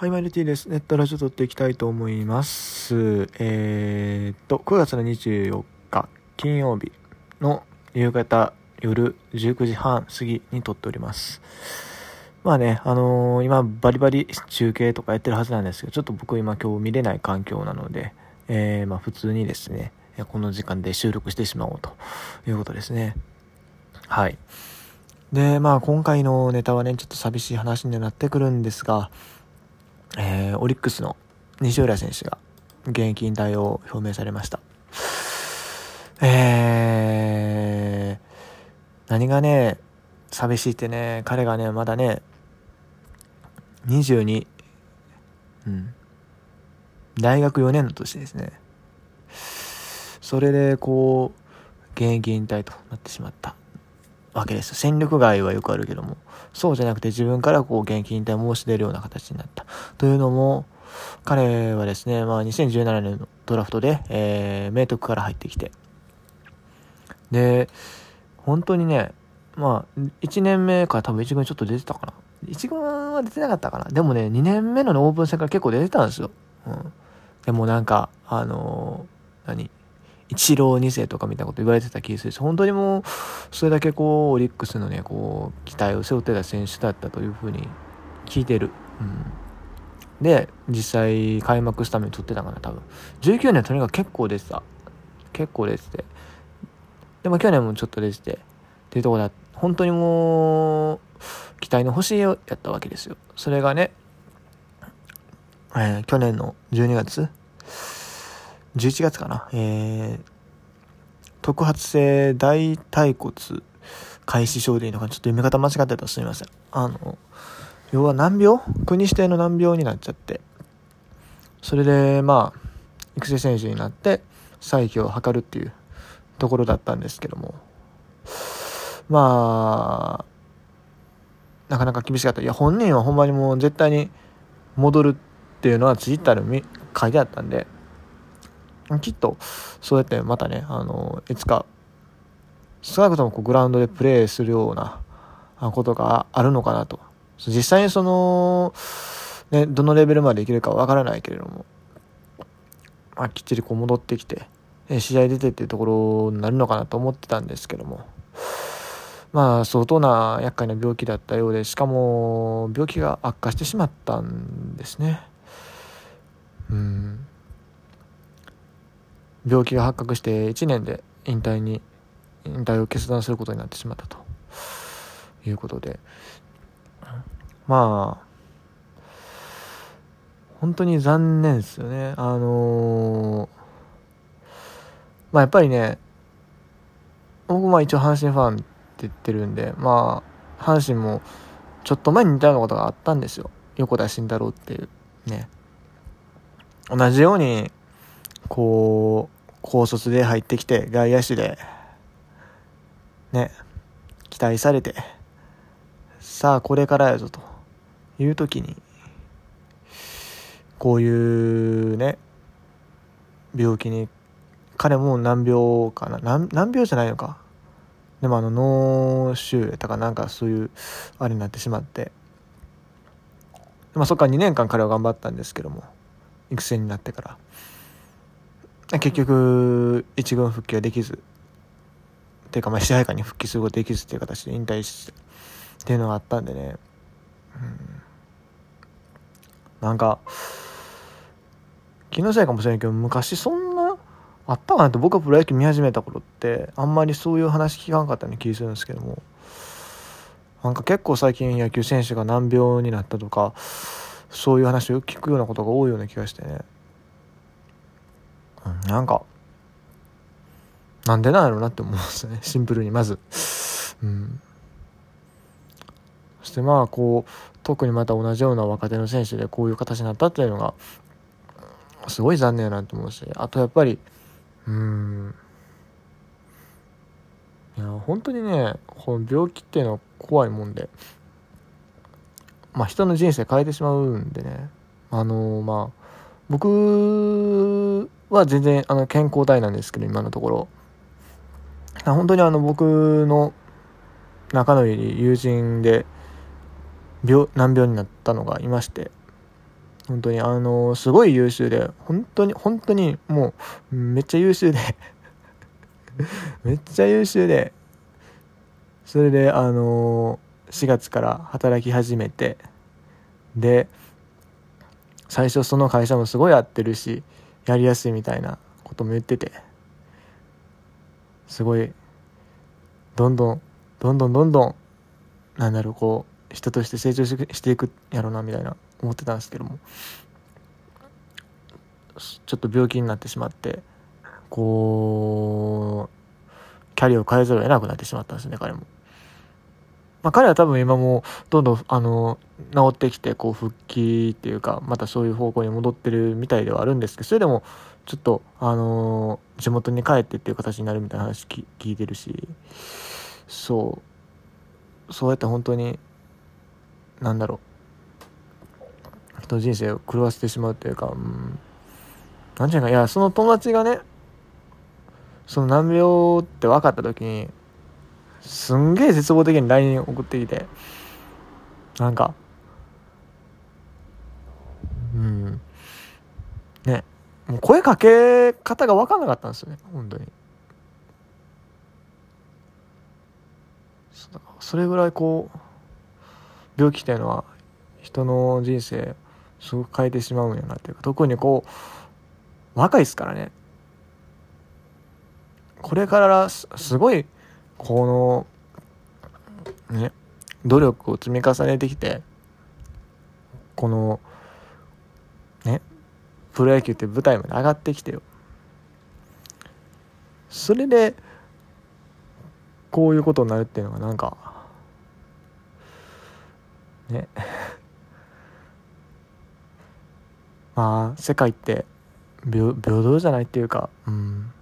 はい、マリティです。ネットラジオ撮っていきたいと思います。えー、っと、9月の24日、金曜日の夕方、夜19時半過ぎに撮っております。まあね、あのー、今バリバリ中継とかやってるはずなんですけど、ちょっと僕今今日見れない環境なので、えー、まあ普通にですね、この時間で収録してしまおうということですね。はい。で、まあ今回のネタはね、ちょっと寂しい話になってくるんですが、えー、オリックスの西浦選手が現役引退を表明されました。えー、何がね、寂しいってね、彼がね、まだね、22、うん、大学4年の年ですね。それで、こう、現役引退となってしまったわけです。戦力外はよくあるけども、そうじゃなくて自分からこう現役引退申し出るような形になった。というのも、彼はですね、まあ2017年のドラフトで、えー、明徳から入ってきて、で、本当にね、まあ、1年目から多分1軍ちょっと出てたかな。1軍は出てなかったかな。でもね、2年目のオープン戦から結構出てたんですよ。うん。でもなんか、あのー、何？一郎2世とかみたいなこと言われてた気がするし、本当にもう、それだけこう、オリックスのね、こう、期待を背負ってた選手だったというふうに聞いてる。うん。で、実際開幕スタメン取ってたかな、多分。19年とにかく結構出てた。結構出てて。でも去年もちょっと出てて。っていうところだ。本当にもう、期待の星やったわけですよ。それがね、えー、去年の12月11月かな、えー、特発性大腿骨開始症でいいのかちょっと読み方間違ってたらすみません。あの、要は難病？国指定の難病になっちゃって、それで、まあ、育成選手になって、再起を図るっていうところだったんですけども、まあ、なかなか厳しかった。いや、本人はほんまにもう絶対に戻るっていうのはツイッターで書いてあったんで、きっとそうやってまたねあのいつか少なくともこうグラウンドでプレーするようなことがあるのかなと。実際にその、ね、どのレベルまでいけるかわからないけれども、まあ、きっちりこう戻ってきて試合出てっていうところになるのかなと思ってたんですけども。まあ相当な厄介な病気だったようでしかも病気が悪化してしまったんですね。うん。病気が発覚して1年で引退に引退を決断することになってしまったと。いうことで。まあ本当に残念ですよね。あのー、まあやっぱりね僕まあ一応阪神ファンって言ってるんでまあ阪神もちょっと前に似たようなことがあったんですよ。横田慎太郎っていうね。同じようにこう高卒で入ってきて外野手でね期待されてさあこれからやぞという時にこういうね病気に彼も難病かな。難難病じゃないのか。でもあの脳腫瘍とかなんかそういうあれになってしまって。まあそっから2年間彼は頑張ったんですけども育成になってから。結局一軍復帰はできず。っていうかまあ支配下に復帰することできずっていう形で引退してっていうのがあったんでね、うん、なんか気のせいかもしれないけど昔そんなあったかなって僕がプロ野球見始めた頃ってあんまりそういう話聞かんかったような気がするんですけども。なんか結構最近野球選手が難病になったとかそういう話を聞くようなことが多いような気がしてね、なんかなんでなんやろうなって思うんですね。シンプルにまず。うん。そしてまあこう特にまた同じような若手の選手でこういう形になったっていうのがすごい残念やなと思うし。あとやっぱりうん。いや本当にねこの病気っていうのは怖いもんで。まあ人の人生変えてしまうんでね。あのー、まあ僕は全然あの健康体なんですけど今のところ。本当にあの僕の仲のいい友人で病難病になったのがいまして。本当にあのすごい優秀で本当に本当にもうめっちゃ優秀で。めっちゃ優秀で。それであの4月から働き始めて。で最初その会社もすごい合ってるしやりやすいみたいなことも言っててすごいどんどんどんどんどんどんなんだろうこう人として成長していくやろうなみたいな思ってたんですけどもちょっと病気になってしまってこうキャリアを変えざるを得なくなってしまったんですね彼も。まあ、彼は多分今もどんどんあの治ってきてこう復帰っていうかまたそういう方向に戻ってるみたいではあるんですけどそれでもちょっとあの地元に帰ってっていう形になるみたいな話聞いてるしそう。そうやって本当になんだろう。人の人生を狂わせてしまうというか、うん、なんていうかいやその友達がねその難病って分かった時にすんげえ絶望的に LINE 送ってきて。なんか。うん。ね。もう声かけ方が分かんなかったんですよね。本当に。それぐらいこう病気っていうのは人の人生すごく変えてしまうんやなっていうか特にこう若いですからね。これからすごいこのね努力を積み重ねてきてこのねプロ野球って舞台まで上がってきてよ。それでこういうことになるっていうのがなんかね。まあ世界って平平等じゃないっていうかうん。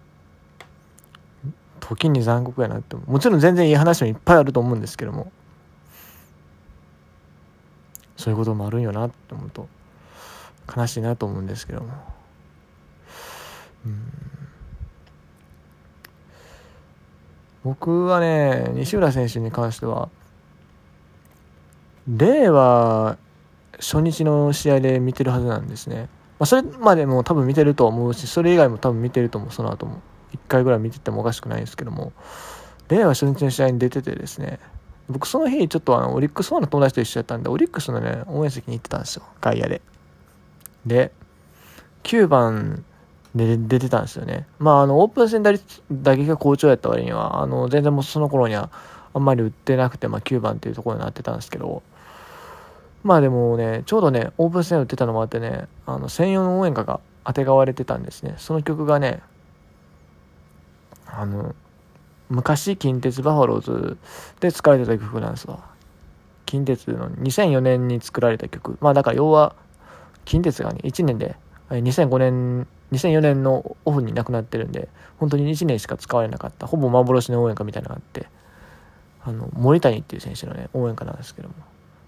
時に残酷やなってもちろん全然いい話もいっぱいあると思うんですけども。そういうこともあるんよなって思うと悲しいなと思うんですけども。うん。僕はね西浦選手に関しては令和初日の試合で見てるはずなんですね、まあ、それまでも多分見てると思うしそれ以外も多分見てると思うその後も。1回ぐらい見ててもおかしくないんですけども令和初日の試合に出ててですね僕その日ちょっとあのオリックスファンの友達と一緒やったんでオリックスのね応援席に行ってたんですよ外野で。で9番で出てたんですよね。まああのオープン戦打率打撃が好調やった割にはあの全然もうその頃にはあんまり打ってなくて、まあ、9番っていうところになってたんですけどまあでもねちょうどねオープン戦打ってたのもあってねあの専用の応援歌があてがわれてたんですね。その曲がねあの昔近鉄バファローズで使われてた曲なんですわ。近鉄の2004年に作られた曲。まあだから要は近鉄がね1年で2005年2004年のオフに亡くなってるんで本当に1年しか使われなかったほぼ幻の応援歌みたいなのがあってあの森谷っていう選手のね応援歌なんですけども。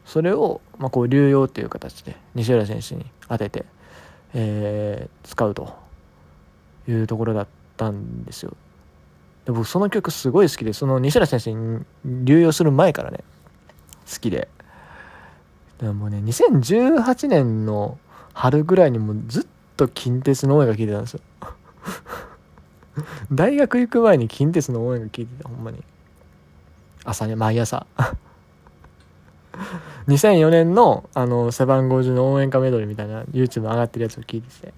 それを、まあ、こう流用っていう形で西浦選手に当てて、えー、使うというところだったんですよ。で僕その曲すごい好きでその西浦先生に流用する前からね好きで。でもね2018年の春ぐらいにもずっと近鉄の応援が聴いてたんですよ。大学行く前に近鉄の応援が聴いてたほんまに。朝ね毎朝。2004年のあの背番号10の応援歌メドレーみたいな YouTube 上がってるやつを聞いてて、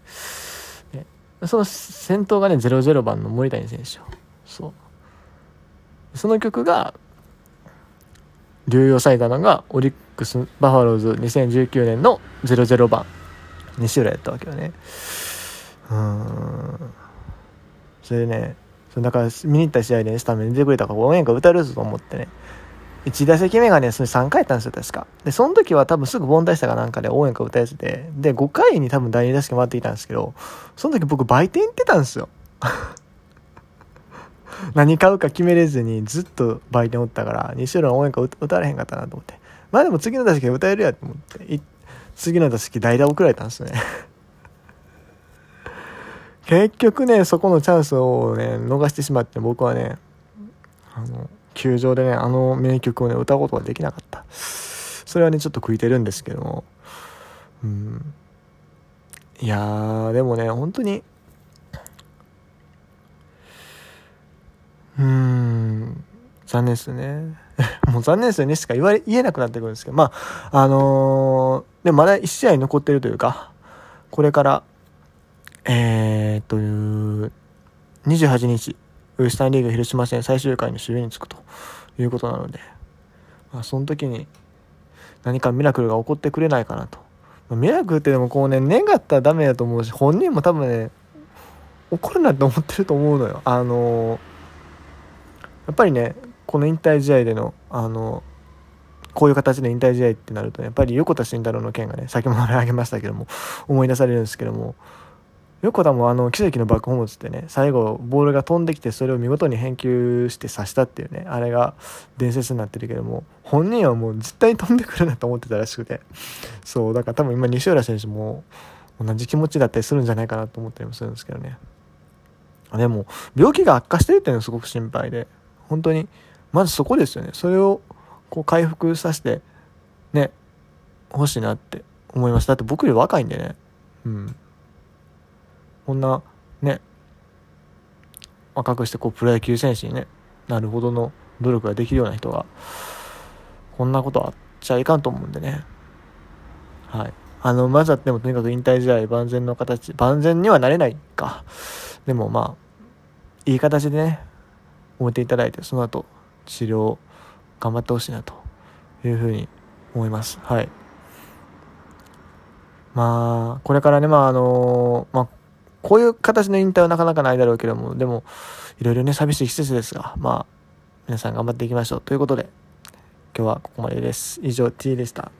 ね、その先頭がね00番の森谷選手。そう。その曲が流用されたのがオリックス・バファローズ2019年の00番西浦やったわけよね。うん。それでねだから見に行った試合で、ね、スタメン出てくれたから応援歌歌えるぞと思ってね。1打席目がねそれ3回やったんですよ確か。でその時は多分すぐ凡退したかなんかで応援歌歌えててで5回に多分第2打席回ってきたんですけどその時僕売店行ってたんですよ。何買うか決めれずにずっと売店おったから西浦の応援歌歌われへんかったなと思って。まあでも次の打席は歌えるやと思って次の打席代打送られたんですね。結局ねそこのチャンスをね逃してしまって僕はねあの球場でねあの名曲をね歌うことができなかった。それはねちょっと悔いてるんですけども。うん。いや、でもね、本当に、うーん、残念ですね。もう残念ですよねしか言われ、言えなくなってくるんですけど、まあ、あのー、でもまだ1試合残ってるというか、これから、えー、っと、28日、ウエスタンリーグ広島戦最終回の守備につくということなので、まあ、その時に何かミラクルが起こってくれないかなと。まあ、ミラクルってでもこうね、願ったらダメだと思うし、本人も多分ね、起こるなって思ってると思うのよ。あのー、やっぱりね、この引退試合での、あの、こういう形で引退試合ってなると、やっぱり横田慎太郎の件がね、先も挙げましたけども、思い出されるんですけども、横田もあの奇跡のバックホームってね最後ボールが飛んできてそれを見事に返球して刺したっていうねあれが伝説になってるけども本人はもう絶対飛んでくるなと思ってたらしくてそうだから多分今西浦選手も同じ気持ちだったりするんじゃないかなと思ったりもするんですけどね。でも病気が悪化してるっていうのはすごく心配で本当にまずそこですよね。それをこう回復させてね欲しいなって思いますだって僕より若いんでね。うん。こんなね若くしてこうプロ野球選手に、ね、なるほどの努力ができるような人がこんなことあっちゃいかんと思うんでね。はい。あのまずはでもとにかく引退試合万全の形万全にはなれないか。でもまあいい形でね終えていただいてその後治療頑張ってほしいなというふうに思いますはいまあこれからねまああのまあこういう形の引退はなかなかないだろうけども、でも、いろいろね、寂しい季節ですが、まあ、皆さん頑張っていきましょう。ということで、今日はここまでです。以上、T でした。